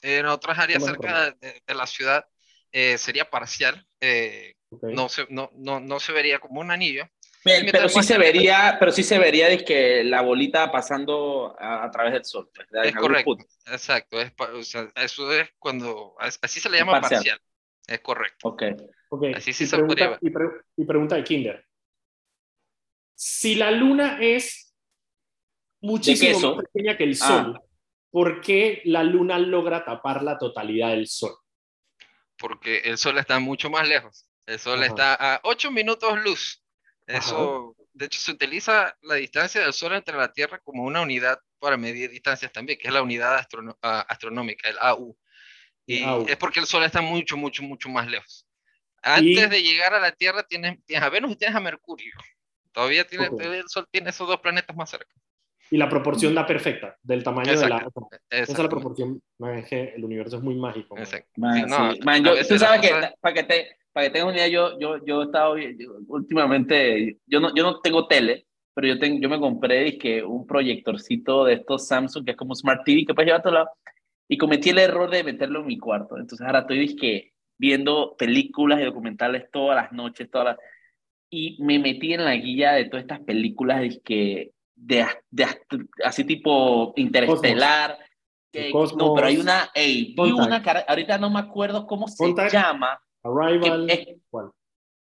En otras áreas cerca de, la ciudad eh, sería parcial. Eh, no, se, no, no, no se vería como un anillo. Pero, sí se vería, pero sí se vería de que la bolita pasando a, través del sol. Pues, es correcto, exacto. Es, o sea, eso es cuando, así se le llama parcial. Es correcto. Ok. okay. Así sí y se pregunta, y, y, pregunta de Kinder. Si la luna es muchísimo más pequeña que el ah. sol, ¿por qué la luna logra tapar la totalidad del sol? Porque el sol está mucho más lejos. El Sol está a 8 minutos luz. Eso, de hecho, se utiliza la distancia del Sol entre la Tierra como una unidad para medir distancias también, que es la unidad astronómica, el AU. Y es porque el Sol está mucho, mucho, mucho más lejos. Antes de llegar a la Tierra tienes, tienes, a Venus y tienes a Mercurio. Todavía tiene, el Sol tiene esos dos planetas más cerca. Y la proporción da perfecta del tamaño de la. Esa es la proporción. el universo es muy mágico. Exacto. tú sabes que, para que te, para que tengas una idea, yo, yo, yo he estado últimamente, yo no, yo no tengo tele, pero yo, tengo, yo me compré que un proyectorcito de estos Samsung, que es como Smart TV, que puedes llevar a todo lado, y cometí el error de meterlo en mi cuarto. Entonces ahora estoy que viendo películas y documentales todas las noches, todas las... Y me metí en la guía de todas estas películas de, de, de así tipo interestelar. Que, no, pero hay una, hey, vi una, ahorita no me acuerdo cómo se llama. Arrival.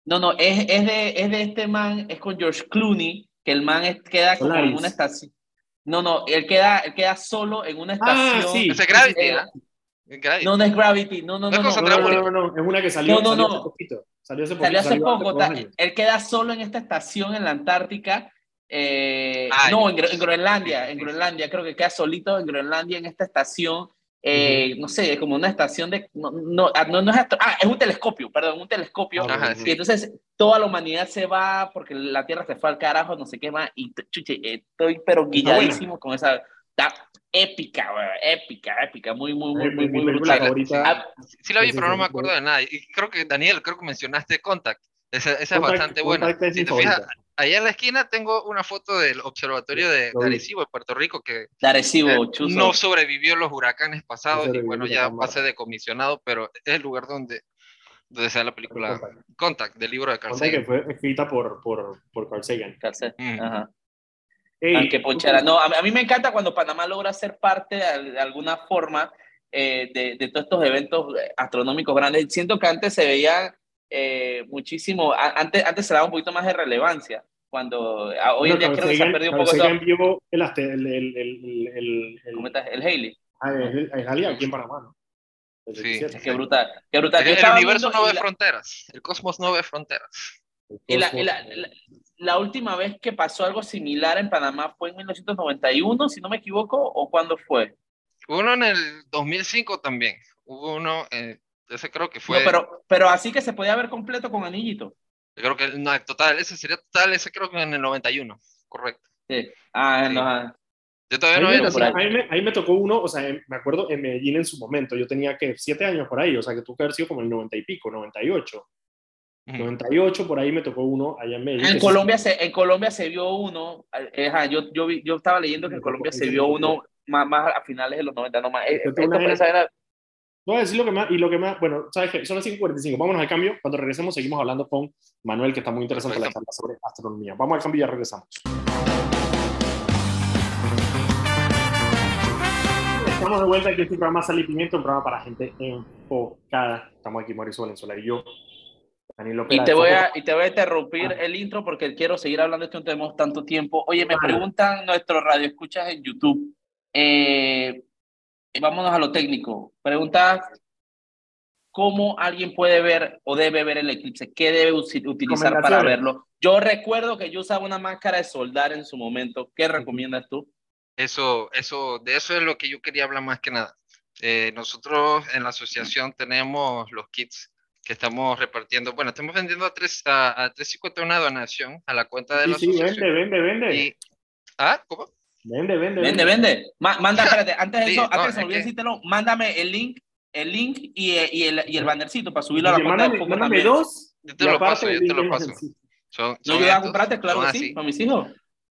no, no, es, es, de, es de este man, es con George Clooney, que el man queda como en una estación. No, no, él queda, él queda solo en una ah, estación. Ah, sí. Es Gravity, ¿eh? No, no es Gravity, no, no, no. No, no, no, es una que salió, no, no, hace poquito. Salió hace, salió hace poco. él queda solo en esta estación en la Antártica. Eh, no, en, en, Groenlandia, en Groenlandia, creo que queda solito en Groenlandia en esta estación eh, no sé, como una estación de, no, no, ah, no, es, ah, es un telescopio, perdón, un telescopio, y entonces toda la humanidad se va porque la Tierra se fue al carajo, no sé qué más, y chuche, estoy pero guilladísimo con esa, épica, épica, épica, muy, muy, muy, muy, muy, muy ah, Sí la vi, pero no me acuerdo de nada, y creo que, Daniel, creo que mencionaste Contact, esa, esa es bastante buena. Si te fijas, allá en la esquina tengo una foto del observatorio de, de Arecibo, de Puerto Rico, que eh, no sobrevivió los huracanes pasados y bueno, ya pasé de comisionado, pero es el lugar donde, donde se da la película Contact, del libro de Carl Sagan. que fue escrita por, por, por Carl Sagan. Carl Sagan. Mm. Ajá. No, a, mí me encanta cuando Panamá logra ser parte de, alguna forma eh, de, de, todos estos eventos eh, astronómicos grandes. Siento que antes se veía eh, muchísimo, antes, antes se daba un poquito más de relevancia, cuando hoy en día creo que se ha perdido un poco todo. envió el, el, el, el, el, ¿Cómo estás? El Haley. Ah, el, el aquí en Panamá, ¿no? Sí. Qué brutal. Qué brutal. El, el universo no ve fronteras. El cosmos no ve fronteras. Y la, la, la, última vez que pasó algo similar en Panamá fue en 1991, si no me equivoco, o cuándo fue? Uno en el 2005 también. Hubo uno, eh, ese creo que fue. No, pero, pero así que se podía ver completo con anillito. Yo creo que no, total, ese sería total, ese creo que en el 91, correcto. Sí. Ah, sí. no. Yo todavía no ahí, me, ahí, me, ahí me tocó uno, o sea, me acuerdo en Medellín en su momento, yo tenía que siete años por ahí, o sea, que tuvo que haber sido como el 90 y pico, 98. 98 por ahí me tocó uno allá en Medellín. En Colombia, se, en Colombia se vio uno, eh, yo, yo, yo estaba leyendo que en Colombia se vio uno más, más a finales de los 90, no más. Eh, esto era, Voy a decir lo que más, y lo que más, bueno, sabes que son las 5.45, vámonos al cambio, cuando regresemos seguimos hablando con Manuel, que está muy interesante la charla sobre astronomía. Vamos al cambio y ya regresamos. Estamos de vuelta aquí en este programa Sal y Pimiento, un programa para gente enfocada. Estamos aquí Mauricio Valenzuela y yo, y te, voy a, y te voy a interrumpir ah. el intro porque quiero seguir hablando de esto, no tenemos tanto tiempo. Oye, me preguntan nuestros radioescuchas en YouTube. Eh, vámonos a lo técnico. Pregunta cómo alguien puede ver o debe ver el eclipse, qué debe utilizar para verlo. Yo recuerdo que yo usaba una máscara de soldar en su momento. ¿Qué recomiendas tú? Eso, eso, de eso es lo que yo quería hablar más que nada. Eh, nosotros en la asociación tenemos los kits que estamos repartiendo. Bueno, estamos vendiendo a, 3, a, a 350 una donación a la cuenta de sí, la sí, asociación. vende, vende, vende. ¿Ah? ¿Cómo? Vende, vende. Vende, vende. manda, [laughs] espérate, antes de eso, antes de olvidar decírtelo, mándame el link, el link y, y, el, y el bannercito para subirlo a la cuenta de Poco mándame dos. Yo te lo paso, yo te lo paso. Son, no, yo voy a comprarte, claro que sí, para mis hijos.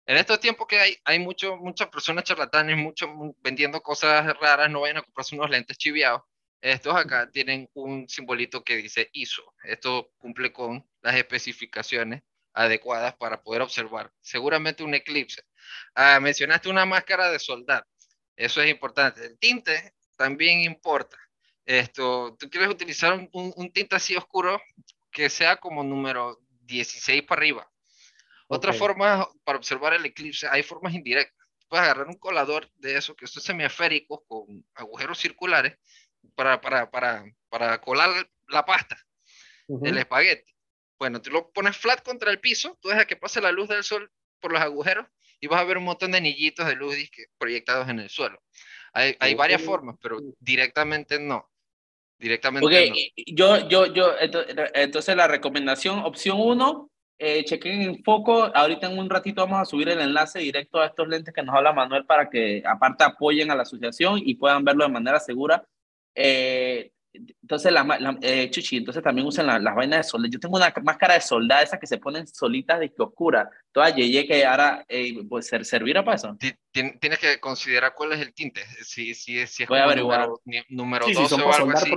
En estos tiempos que hay, hay mucho, muchas personas charlatanes, mucho, vendiendo cosas raras, no vayan a comprarse unos lentes chiviados estos acá tienen un simbolito que dice ISO. Esto cumple con las especificaciones adecuadas para poder observar. Seguramente un eclipse. Ah, mencionaste una máscara de soldar. Eso es importante. El tinte también importa. Esto, tú quieres utilizar un, un, tinte así oscuro que sea como número 16 para arriba. Otra forma para observar el eclipse, hay formas indirectas. Puedes agarrar un colador de eso, que es semiesférico con agujeros circulares, para, para, para, para colar la pasta, el espagueti. Bueno, tú lo pones flat contra el piso, tú dejas que pase la luz del sol por los agujeros y vas a ver un montón de anillitos de luz proyectados en el suelo. Hay, hay varias formas, pero directamente no. Directamente no. Yo, yo, yo, entonces la recomendación, opción uno, eh, chequen en foco. Ahorita en un ratito vamos a subir el enlace directo a estos lentes que nos habla Manuel para que aparte apoyen a la asociación y puedan verlo de manera segura. Eh, entonces, la, eh, Chuchi, entonces también usan las vainas de soldado. Yo tengo una máscara de soldado, esas que se ponen solitas de que oscura. Toda yeye que ahora eh, pues, servirá para eso. Tienes que considerar cuál es el tinte. Si, si, si es Voy a número, número 12 o algo así,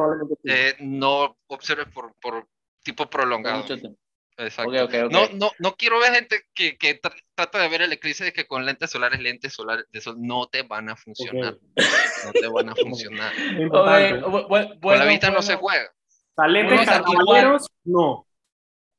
eh, no observes por, por tipo prolongado. Exacto. No, no, no quiero ver gente que, que trata de ver el eclipse de que con lentes solares, lentes solares de sol no te van a funcionar. No te van a funcionar. con la vista no se juega. Lentes no.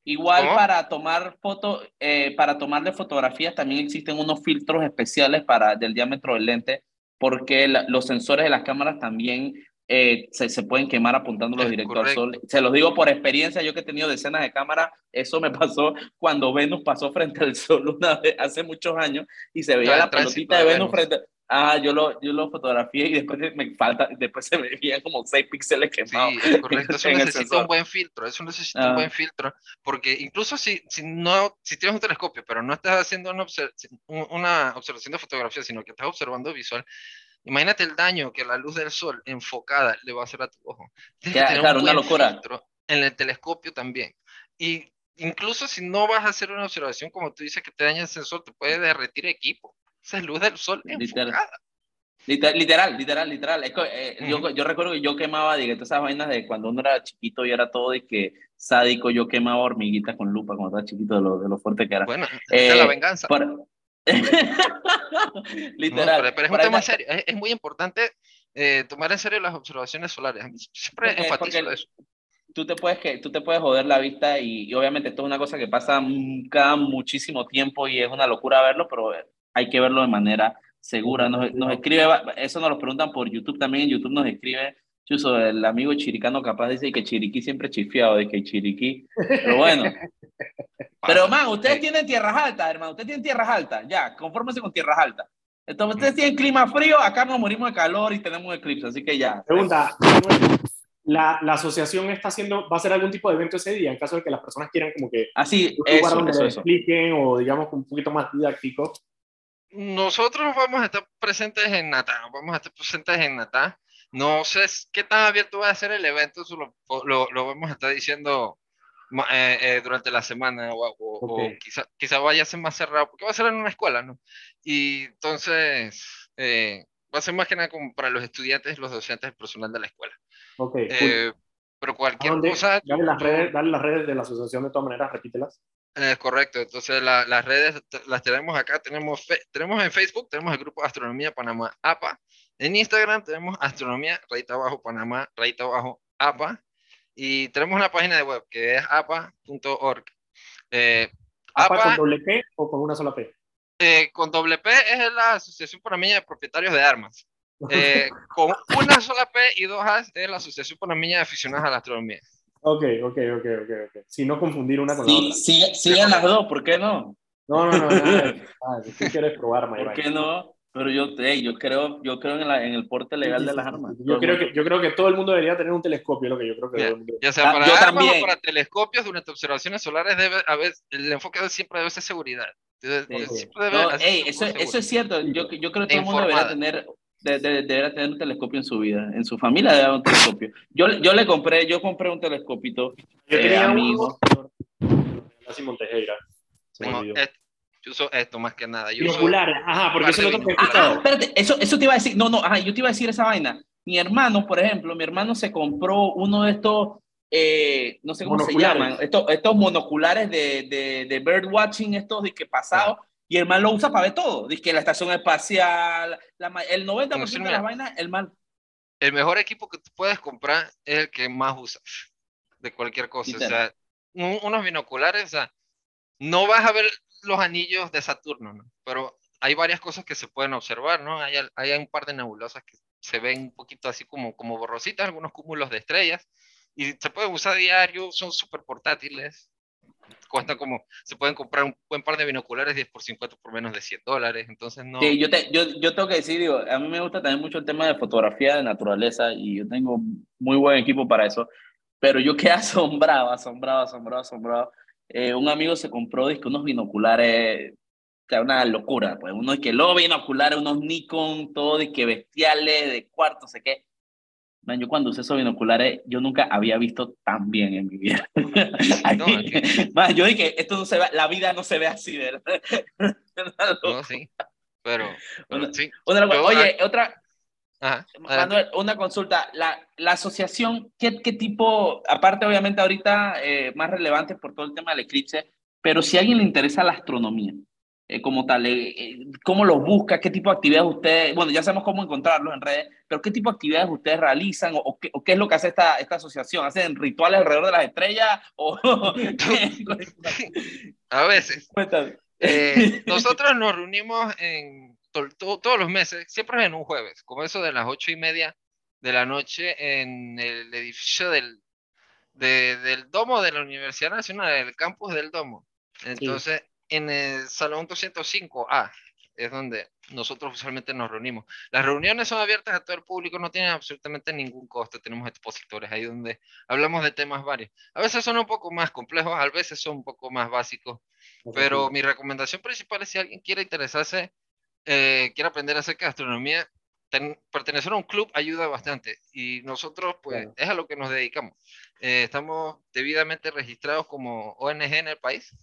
Igual para tomar foto, eh, para tomarle fotografías también existen unos filtros especiales para del diámetro del lente, porque los sensores de las cámaras también eh, se, se, pueden quemar apuntándolos directo al sol. Se los digo por experiencia, yo que he tenido decenas de cámaras, eso me pasó cuando Venus pasó frente al sol una [laughs] vez, hace muchos años, y se veía la pelotita de Venus, frente Ah, yo lo, yo lo fotografié y después me falta, después se veían como 6 píxeles quemados. Sí, es correcto. Eso [laughs] necesita un buen filtro, eso necesita un ah. buen filtro, porque incluso si, si, no, si tienes un telescopio, pero no estás haciendo una, una observación de fotografía, sino que estás observando visual, Imagínate el daño que la luz del sol enfocada le va a hacer a tu ojo. claro, una locura. En el telescopio también. Y incluso si no vas a hacer una observación, como tú dices, que te daña el sensor, te puede derretir equipo. Esa es luz del sol enfocada. Literal, literal, literal. Eh, yo, yo, recuerdo que yo quemaba, digo, todas esas vainas de cuando uno era chiquito y era todo de que sádico, yo quemaba hormiguitas con lupa cuando estaba chiquito de lo, de lo fuerte que era. Bueno, esa es la eh, venganza. [laughs] Literal. pero, es un tema serio. Es, muy importante eh, tomar en serio las observaciones solares. Siempre enfatizo eso. tú te puedes, que, tú te puedes joder la vista y, obviamente esto es una cosa que pasa cada muchísimo tiempo y es una locura verlo, pero hay que verlo de manera segura. Nos, nos escribe, eso nos lo preguntan por YouTube también, en YouTube nos escribe Chuso, el amigo chiricano capaz dice que Chiriquí siempre chifiado, de que Chiriquí, pero bueno. [laughs] pero man, ustedes tienen tierras altas, hermano, ustedes tienen tierras altas, ya, confórmense con tierras altas. Entonces, ustedes tienen clima frío, acá nos morimos de calor y tenemos eclipse, así que ya. Pregunta, la, la, asociación está haciendo, va a hacer algún tipo de evento ese día en caso de que las personas quieran como que así un lugar donde eso, expliquen o digamos un poquito más didáctico. Nosotros vamos a estar presentes en Natá, vamos a estar presentes en Natá. No sé qué tan abierto va a ser el evento, eso lo, lo, lo vamos a estar diciendo eh, eh, durante la semana o, o, quizá, quizá, vaya a ser más cerrado, porque va a ser en una escuela, ¿no? Y entonces eh, va a ser más que nada como para los estudiantes, los docentes, el personal de la escuela. Ok. Eh, pero cualquier cosa... Dale las, redes, dale las redes de la asociación de todas maneras, repítelas. Es correcto, entonces la, las redes las tenemos acá, tenemos, tenemos en Facebook, tenemos el grupo Astronomía Panamá APA, en Instagram tenemos Astronomía, rayita abajo, Panamá, rayita abajo, APA, y tenemos una página de web que es apa.org. Eh, ¿APA, con doble P o con una sola P? Eh, con doble P es la Asociación Panameña de Propietarios de Armas. [laughs] Eh, con una sola P y dos A es la Asociación Panameña de Aficionados a la Astronomía. Ok, ok, ok, ok, ok. Si no confundir una con la otra. Sí, sigan las dos, ¿por qué no? No, no, no, no. Ah, tú quieres probar, ¿Por qué no? Pero yo, yo creo, yo creo en, la, en, el porte legal de las armas. Yo creo, que, yo creo que todo el mundo debería tener un telescopio, lo que yo creo que... Ya, sea para, yo también. para telescopios durante observaciones solares, debe, a veces, el enfoque siempre debe ser seguridad. Siempre debe, eso, eso, es cierto. Yo, yo creo que todo el mundo debería tener de, deberá tener un telescopio en su vida. En su familia debe haber un telescopio. Yo, yo le compré, yo compré un telescopito. Yo eh, tenía amigo. Simón Tejera. Yo uso esto más que nada. Yo Binoculares, ajá, porque eso lo tengo ah, espérate, eso, eso te iba a decir. No, no, ajá, yo te iba a decir esa vaina. Mi hermano, por ejemplo, mi hermano se compró uno de estos, eh, no sé cómo se llaman, estos, estos monoculares de, de, de bird watching, estos de que pasado. Y el mal lo usa para ver todo. Dice que la estación espacial, el 90% de las vainas, el mal. El mejor equipo que tú puedes comprar es el que más usas de cualquier cosa. O sea, unos binoculares, o sea, no vas a ver los anillos de Saturno, ¿no? Pero hay varias cosas que se pueden observar, ¿no? Hay, hay un par de nebulosas que se ven un poquito así como, como borrositas, algunos cúmulos de estrellas, y se pueden usar diario, son súper portátiles cuesta como, se pueden comprar un buen par de binoculares 10 por 50 por menos de 100 dólares, entonces no... Sí, yo, te, yo, yo tengo que decir, digo, a mí me gusta también mucho el tema de fotografía de naturaleza y yo tengo muy buen equipo para eso, pero yo quedé [laughs] asombrado, asombrado, asombrado, asombrado. Eh, un amigo se compró unos binoculares, que una locura, pues uno que lo binoculares, unos Nikon, todo de que bestiales, de cuarto, sé qué Man, yo cuando usé esos binoculares, yo nunca había visto tan bien en mi vida. [laughs] Man, yo dije, esto no se ve, la vida no se ve así, ¿verdad? [laughs] no, sí, pero, sí. oye, otra, una consulta. La, la asociación, ¿qué, ¿qué, tipo, aparte obviamente ahorita eh, más relevante por todo el tema del eclipse, pero si a alguien le interesa la astronomía, eh, como tal? Eh, eh, ¿Cómo los busca? ¿Qué tipo de actividades ustedes, bueno, ya sabemos cómo encontrarlos en redes, pero qué tipo de actividades ustedes realizan o, qué, o qué, es lo que hace esta, esta asociación? ¿Hacen rituales alrededor de las estrellas? O... [laughs] A veces. [laughs] [laughs] nosotros nos reunimos en todos los meses, siempre en un jueves, como eso de las ocho y media de la noche en el edificio del, del Domo de la Universidad Nacional, el campus del Domo. Entonces, en el Salón 205A es donde nosotros usualmente nos reunimos. Las reuniones son abiertas a todo el público, no tienen absolutamente ningún costo. Tenemos expositores ahí donde hablamos de temas varios. A veces son un poco más complejos, a veces son un poco más básicos, pero mi recomendación principal es si alguien quiere interesarse, eh, quiere aprender acerca de astronomía, pertenecer a un club ayuda bastante y nosotros pues es a lo que nos dedicamos. Eh, estamos debidamente registrados como ONG en el país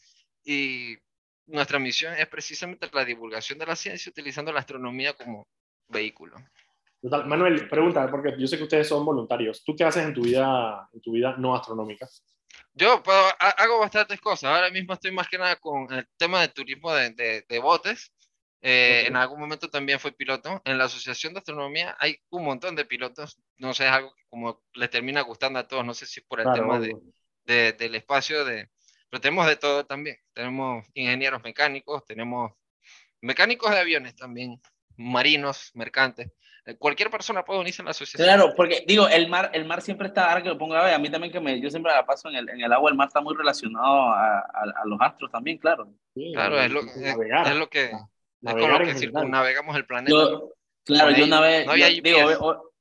y nuestra misión es precisamente la divulgación de la ciencia utilizando la astronomía como vehículo. Manuel, pregunta, porque yo sé que ustedes son voluntarios. ¿Tú qué haces en tu vida, en tu vida no astronómica? Yo hago bastantes cosas. Ahora mismo estoy más que nada con el tema de turismo de, de, botes. Eh, en algún momento también fue piloto. En la Asociación de Astronomía hay un montón de pilotos. No sé, es algo que como les termina gustando a todos. No sé si por el tema de, de, del espacio, de, pero tenemos de todo también. Tenemos ingenieros mecánicos, tenemos mecánicos de aviones también, marinos, mercantes. Eh, cualquier persona puede unirse a la asociación. Claro, porque digo, el mar, el mar siempre está, ahora que lo pongo a ver, a mí también que me, yo siempre la paso en el, en el agua, el mar está muy relacionado a, a, los astros también, claro. claro, es lo, es, es lo que, es con lo que circunnavegamos el planeta. claro, yo una vez, digo,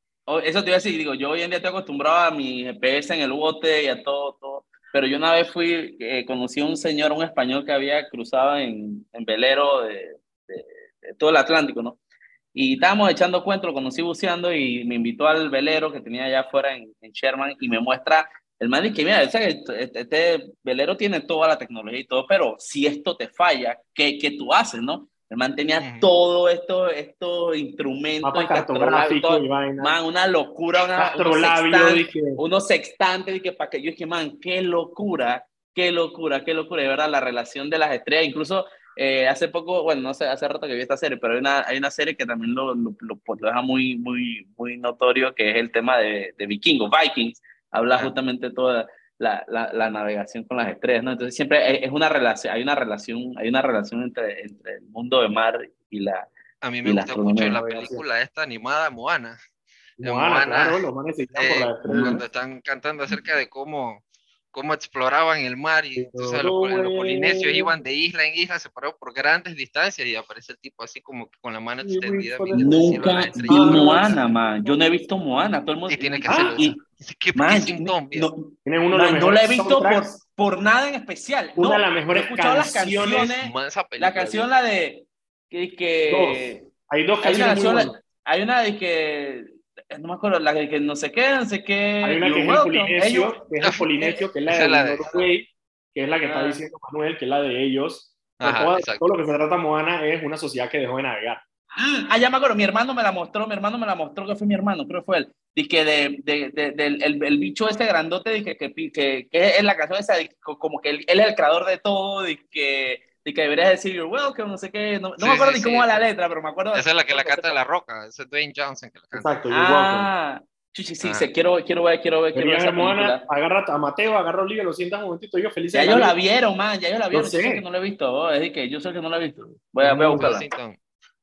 eso te iba a decir, digo, yo hoy en día estoy acostumbrado a mi GPS en el bote y a todo, todo, pero yo una vez fui, eh, conocí a un señor, un español que había cruzado en, en velero de, de, de todo el Atlántico, ¿no? Y estábamos echando cuentos, lo conocí buceando y me invitó al velero que tenía allá afuera en, Sherman y me muestra el man que mira, este, este, velero tiene toda la tecnología y todo, pero si esto te falla, ¿qué, qué tú haces, no? El man tenía todo esto, estos instrumentos. cartográficos y Man, una locura, una, unos, unos sextantes, y que para que yo dije, man, qué locura, qué locura, qué locura, de verdad, la relación de las estrellas, incluso eh, hace poco, bueno, no sé, hace rato que vi esta serie, pero hay una, hay una serie que también lo, lo, lo, deja muy, muy, muy notorio, que es el tema de, de Vikingos, Vikings, habla justamente toda la, la, la, navegación con las estrellas, ¿no? Entonces siempre es una relación, hay una relación, hay una relación entre, entre el mundo de mar y la A mí me gusta mucho la película esta animada Moana. Moana, claro, los manes se por la eh, Cuando están cantando acerca de cómo cómo exploraban el mar y los, polinesios iban de isla en isla separados por grandes distancias y aparece el tipo así como con la mano extendida. Nunca vi Moana, man. Yo no he visto Moana. Todo el mundo... Y tiene que ah, y, ¿Qué, man, no, no, no la he visto por, por, nada en especial. Una de las mejores canciones. Las canciones la canción, la de... Que, que Hay dos canciones. Hay una, hay una de que no me acuerdo, la que no sé qué, no sé qué. Hay una que es el polinesio, que es el polinesio, que es la [laughs] de, Norway, que es la que está ah. diciendo Manuel, que es la de ellos. todo, lo que se trata Moana es una sociedad que dejó de navegar. Ah, ya me acuerdo, mi hermano me la mostró, mi hermano me la mostró, que fue mi hermano, creo que fue él. Dije de, de, de, del el, el, bicho este grandote, dije que, que, que, es la canción esa, como que él, él, es el creador de todo, y que que deberías decir you're welcome, no sé qué, no, no me acuerdo ni cómo va la letra, pero me acuerdo. Esa es la que la canta de la roca, ese es Dwayne Johnson que la canta. Exacto, you're ah, Sí, sí, sí, sí, quiero, quiero ver, quiero ver, quiero ver esa Moana, agarra a Mateo, agarra a Olivia, lo sientas un momentito, yo feliz. Ya ellos la vieron, man, ya ellos la vieron, yo sé que no la he visto, oh, es que yo sé que no la he visto. Voy a, voy a buscarla.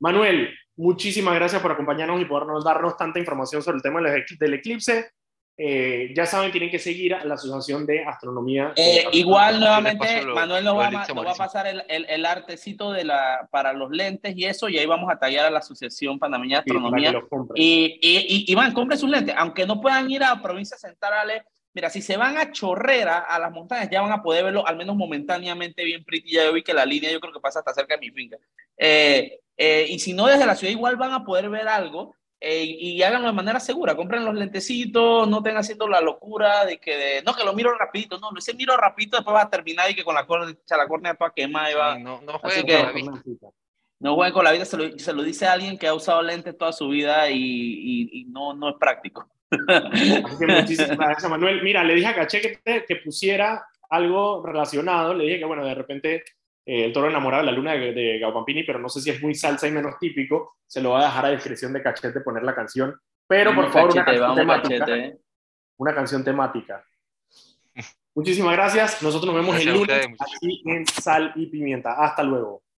Manuel, muchísimas gracias por acompañarnos y por darnos tanta información sobre el tema del eclipse. Eh, ya saben, tienen que seguir a la Asociación de Astronomía. Eh, igual, nuevamente, Manuel nos va, va, a pasar el, el, el, artecito de la, para los lentes y eso, y ahí vamos a tallar a la Asociación Panameña de Astronomía. y, y, y, van, compren sus lentes, aunque no puedan ir a provincias centrales. Mira, si se van a Chorrera, a las montañas, ya van a poder verlo al menos momentáneamente bien pretty. Ya yo vi que la línea yo creo que pasa hasta cerca de mi finca. Eh, y si no, desde la ciudad igual van a poder ver algo eh, y háganlo de manera segura, compren los lentecitos, no estén haciendo la locura de que, de, no, que lo miro rapidito, no, ese miro rapidito después va a terminar y que con la, córnea, la córnea toda quemada y va. no, no jueguen con la vida. No jueguen con la vida, se lo, se lo, dice alguien que ha usado lentes toda su vida y, y, no, no es práctico. Muchísimas gracias, Manuel. Mira, le dije a Caché que, que pusiera algo relacionado, le dije que, bueno, de repente eh, el toro enamorado de la luna de, de Gaupampini, pero no sé si es muy salsa y menos típico. Se lo va a dejar a discreción de Cachete poner la canción. Pero por favor, una canción temática. Una canción temática. Muchísimas gracias. Nosotros nos vemos el lunes aquí en Sal y Pimienta. Hasta luego.